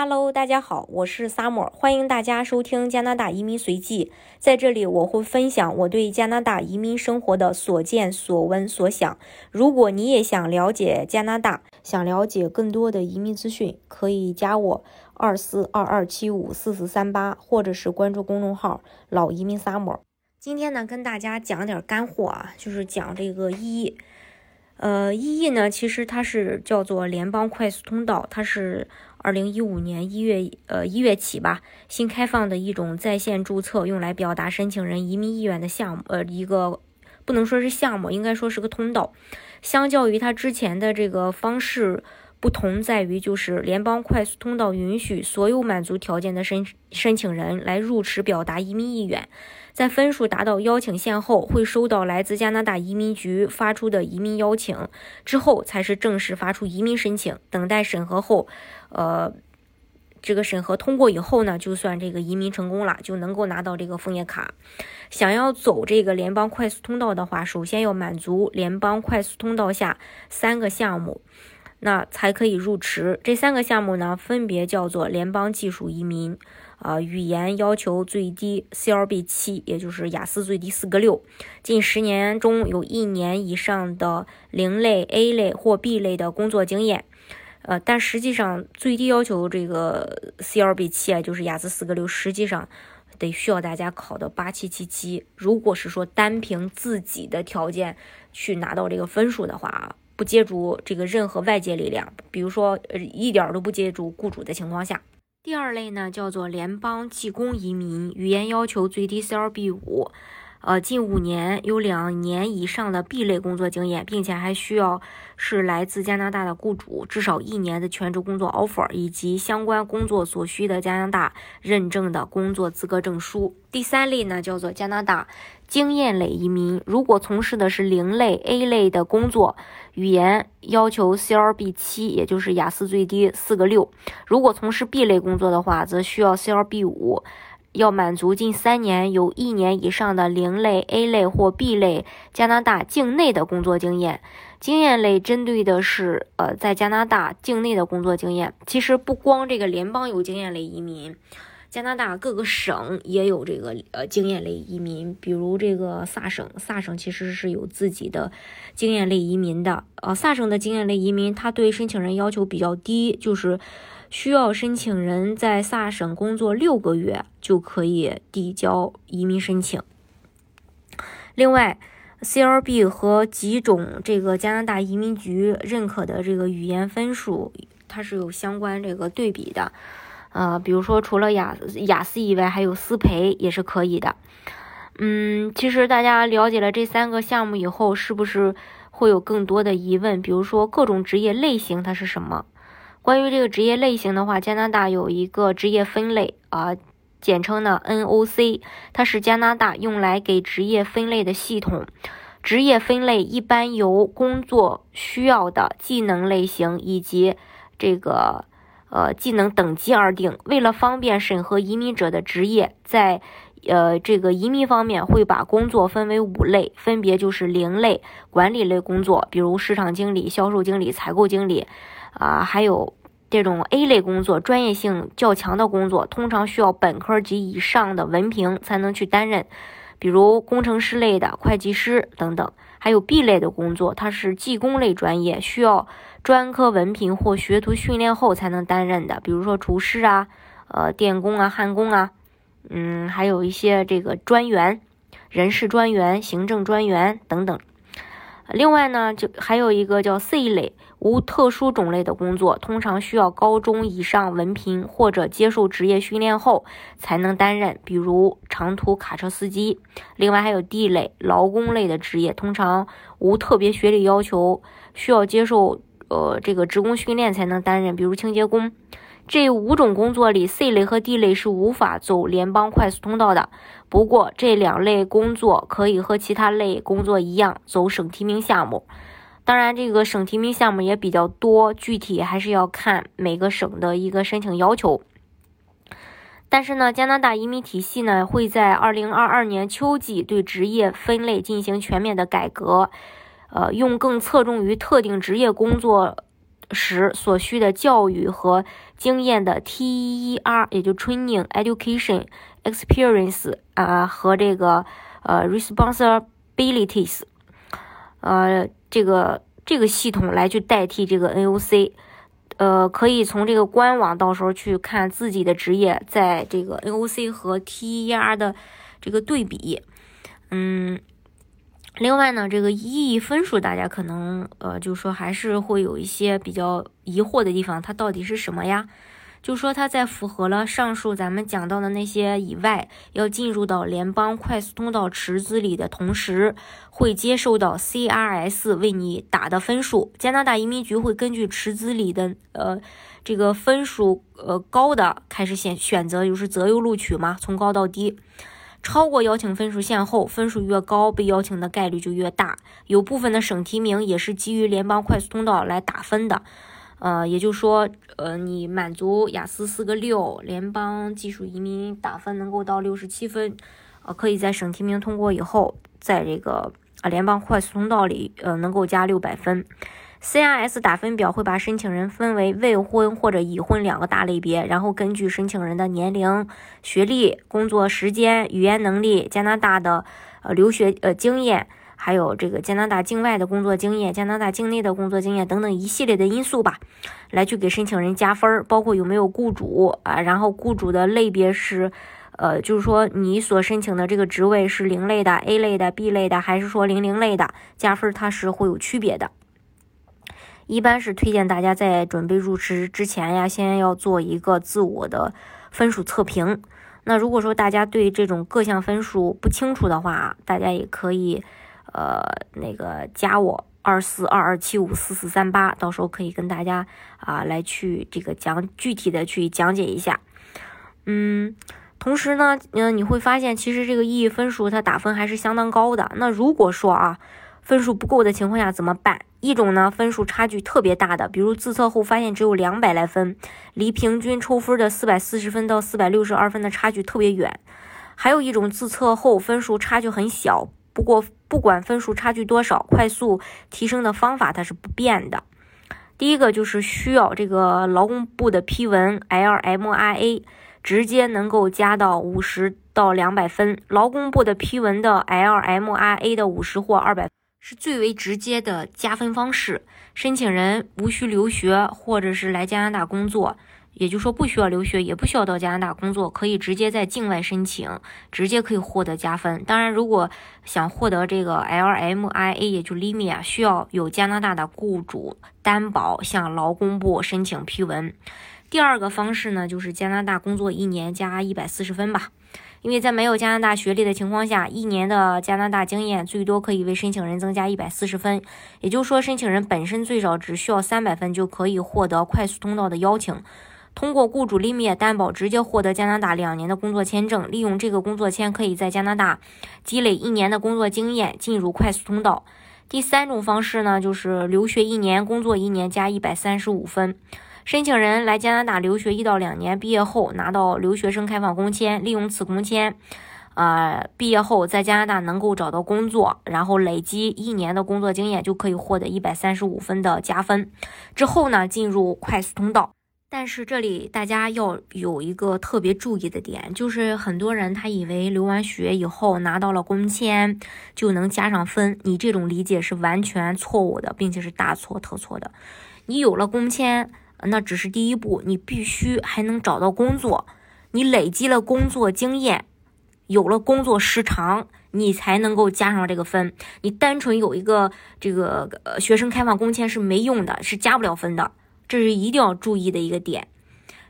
Hello，大家好，我是 Sam 欢迎大家收听加拿大移民随记。在这里，我会分享我对加拿大移民生活的所见所闻所想。如果你也想了解加拿大，想了解更多的移民资讯，可以加我二四二二七五四四三八，或者是关注公众号“老移民 Sam。今天呢，跟大家讲点干货啊，就是讲这个 EE。呃，EE 呢，其实它是叫做联邦快速通道，它是。二零一五年一月，呃一月起吧，新开放的一种在线注册，用来表达申请人移民意愿的项目，呃，一个不能说是项目，应该说是个通道。相较于它之前的这个方式不同，在于就是联邦快速通道允许所有满足条件的申申请人来入池表达移民意愿。在分数达到邀请线后，会收到来自加拿大移民局发出的移民邀请，之后才是正式发出移民申请。等待审核后，呃，这个审核通过以后呢，就算这个移民成功了，就能够拿到这个枫叶卡。想要走这个联邦快速通道的话，首先要满足联邦快速通道下三个项目，那才可以入池。这三个项目呢，分别叫做联邦技术移民。啊，语言要求最低 CLB 七，也就是雅思最低四个六。近十年中有一年以上的零类 A 类或 B 类的工作经验。呃，但实际上最低要求这个 CLB 七啊，就是雅思四个六，实际上得需要大家考到八七七七。如果是说单凭自己的条件去拿到这个分数的话啊，不借助这个任何外界力量，比如说呃一点都不借助雇主的情况下。第二类呢，叫做联邦技工移民，语言要求最低 CLB 五，呃，近五年有两年以上的 B 类工作经验，并且还需要是来自加拿大的雇主，至少一年的全职工作 offer，以及相关工作所需的加拿大认证的工作资格证书。第三类呢，叫做加拿大经验类移民，如果从事的是零类 A 类的工作。语言要求 CLB 七，也就是雅思最低四个六。如果从事 B 类工作的话，则需要 CLB 五，要满足近三年有一年以上的零类 A 类或 B 类加拿大境内的工作经验。经验类针对的是呃在加拿大境内的工作经验。其实不光这个联邦有经验类移民。加拿大各个省也有这个呃经验类移民，比如这个萨省，萨省其实是有自己的经验类移民的。呃，萨省的经验类移民，它对申请人要求比较低，就是需要申请人在萨省工作六个月就可以递交移民申请。另外，CLB 和几种这个加拿大移民局认可的这个语言分数，它是有相关这个对比的。呃，比如说除了雅雅思以外，还有思培也是可以的。嗯，其实大家了解了这三个项目以后，是不是会有更多的疑问？比如说各种职业类型它是什么？关于这个职业类型的话，加拿大有一个职业分类啊，简称呢 NOC，它是加拿大用来给职业分类的系统。职业分类一般由工作需要的技能类型以及这个。呃，技能等级而定。为了方便审核移民者的职业，在呃这个移民方面会把工作分为五类，分别就是零类管理类工作，比如市场经理、销售经理、采购经理，啊，还有这种 A 类工作，专业性较强的工作，通常需要本科及以上的文凭才能去担任，比如工程师类的、会计师等等。还有 B 类的工作，它是技工类专业，需要专科文凭或学徒训练后才能担任的，比如说厨师啊、呃电工啊、焊工啊，嗯，还有一些这个专员、人事专员、行政专员等等。另外呢，就还有一个叫 C 类。无特殊种类的工作，通常需要高中以上文凭或者接受职业训练后才能担任，比如长途卡车司机。另外还有 D 类劳工类的职业，通常无特别学历要求，需要接受呃这个职工训练才能担任，比如清洁工。这五种工作里，C 类和 D 类是无法走联邦快速通道的。不过这两类工作可以和其他类工作一样走省提名项目。当然，这个省提名项目也比较多，具体还是要看每个省的一个申请要求。但是呢，加拿大移民体系呢会在二零二二年秋季对职业分类进行全面的改革，呃，用更侧重于特定职业工作时所需的教育和经验的 TER，也就 Training Education Experience 啊和这个呃 Responsibilities，呃这个这个系统来去代替这个 NOC，呃可以从这个官网到时候去看自己的职业在这个 NOC 和 TER 的这个对比，嗯。另外呢，这个意义分数大家可能呃，就说还是会有一些比较疑惑的地方，它到底是什么呀？就说它在符合了上述咱们讲到的那些以外，要进入到联邦快速通道池子里的同时，会接受到 CRS 为你打的分数。加拿大移民局会根据池子里的呃这个分数呃高的开始选选择，就是择优录取嘛，从高到低。超过邀请分数线后，分数越高，被邀请的概率就越大。有部分的省提名也是基于联邦快速通道来打分的，呃，也就是说，呃，你满足雅思四个六，联邦技术移民打分能够到六十七分，呃，可以在省提名通过以后，在这个啊联邦快速通道里，呃，能够加六百分。CRS 打分表会把申请人分为未婚或者已婚两个大类别，然后根据申请人的年龄、学历、工作时间、语言能力、加拿大的呃留学呃经验，还有这个加拿大境外的工作经验、加拿大境内的工作经验等等一系列的因素吧，来去给申请人加分，包括有没有雇主啊，然后雇主的类别是，呃，就是说你所申请的这个职位是零类的、A 类的、B 类的，还是说零零类的，加分它是会有区别的。一般是推荐大家在准备入职之前呀，先要做一个自我的分数测评。那如果说大家对这种各项分数不清楚的话，大家也可以呃那个加我二四二二七五四四三八，到时候可以跟大家啊来去这个讲具体的去讲解一下。嗯，同时呢，嗯你会发现其实这个意义分数它打分还是相当高的。那如果说啊。分数不够的情况下怎么办？一种呢，分数差距特别大的，比如自测后发现只有两百来分，离平均抽分的四百四十分到四百六十二分的差距特别远；还有一种自测后分数差距很小，不过不管分数差距多少，快速提升的方法它是不变的。第一个就是需要这个劳工部的批文 LMRA，直接能够加到五十到两百分。劳工部的批文的 LMRA 的五十或二百。是最为直接的加分方式。申请人无需留学，或者是来加拿大工作，也就是说不需要留学，也不需要到加拿大工作，可以直接在境外申请，直接可以获得加分。当然，如果想获得这个 LMIA，也就 LIMI 啊，需要有加拿大的雇主担保，向劳工部申请批文。第二个方式呢，就是加拿大工作一年加一百四十分吧。因为在没有加拿大学历的情况下，一年的加拿大经验最多可以为申请人增加一百四十分。也就是说，申请人本身最少只需要三百分就可以获得快速通道的邀请，通过雇主立灭担保直接获得加拿大两年的工作签证。利用这个工作签，可以在加拿大积累一年的工作经验，进入快速通道。第三种方式呢，就是留学一年，工作一年加一百三十五分。申请人来加拿大留学一到两年，毕业后拿到留学生开放工签，利用此工签，呃，毕业后在加拿大能够找到工作，然后累积一年的工作经验，就可以获得一百三十五分的加分。之后呢，进入快速通道。但是这里大家要有一个特别注意的点，就是很多人他以为留完学以后拿到了工签就能加上分，你这种理解是完全错误的，并且是大错特错的。你有了工签。那只是第一步，你必须还能找到工作，你累积了工作经验，有了工作时长，你才能够加上这个分。你单纯有一个这个呃学生开放工签是没用的，是加不了分的。这是一定要注意的一个点。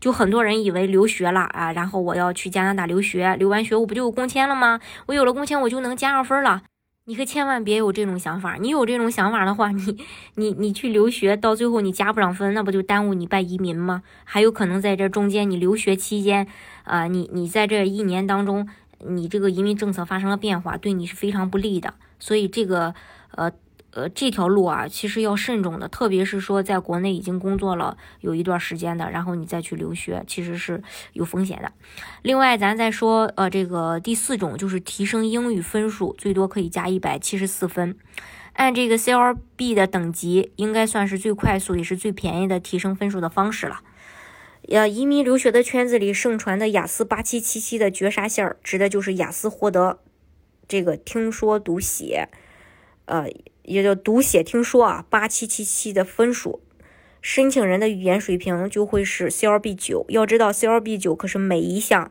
就很多人以为留学了啊，然后我要去加拿大留学，留完学我不就有工签了吗？我有了工签，我就能加上分了。你可千万别有这种想法，你有这种想法的话，你你你去留学，到最后你加不上分，那不就耽误你办移民吗？还有可能在这中间，你留学期间，啊，你你在这一年当中，你这个移民政策发生了变化，对你是非常不利的。所以这个，呃。呃，这条路啊，其实要慎重的，特别是说在国内已经工作了有一段时间的，然后你再去留学，其实是有风险的。另外，咱再说，呃，这个第四种就是提升英语分数，最多可以加一百七十四分。按这个 CLB 的等级，应该算是最快速也是最便宜的提升分数的方式了。呃，移民留学的圈子里盛传的雅思八七七七的绝杀线儿，指的就是雅思获得这个听说读写，呃，也叫读写听说啊，八七七七的分数，申请人的语言水平就会是 CLB 九。要知道 CLB 九可是每一项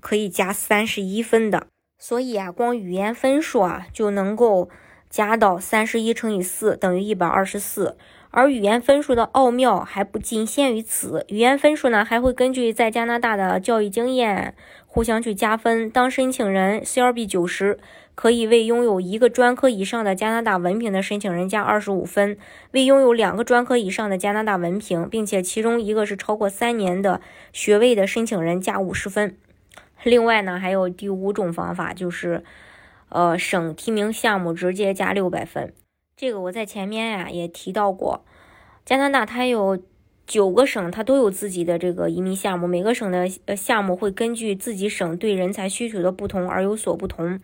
可以加三十一分的，所以啊，光语言分数啊就能够加到三十一乘以四等于一百二十四。而语言分数的奥妙还不仅限于此，语言分数呢还会根据在加拿大的教育经验互相去加分。当申请人 CLB 九十，可以为拥有一个专科以上的加拿大文凭的申请人加二十五分；为拥有两个专科以上的加拿大文凭，并且其中一个是超过三年的学位的申请人加五十分。另外呢，还有第五种方法，就是呃省提名项目直接加六百分。这个我在前面呀也提到过，加拿大它有九个省，它都有自己的这个移民项目，每个省的呃项目会根据自己省对人才需求的不同而有所不同，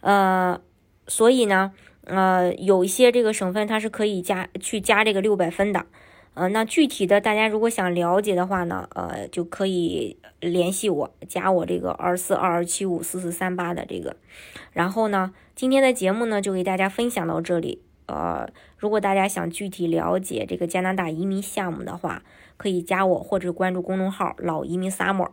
呃，所以呢，呃，有一些这个省份它是可以加去加这个六百分的，呃，那具体的大家如果想了解的话呢，呃，就可以联系我，加我这个二四二二七五四四三八的这个，然后呢。今天的节目呢，就给大家分享到这里。呃，如果大家想具体了解这个加拿大移民项目的话，可以加我或者关注公众号“老移民 summer”。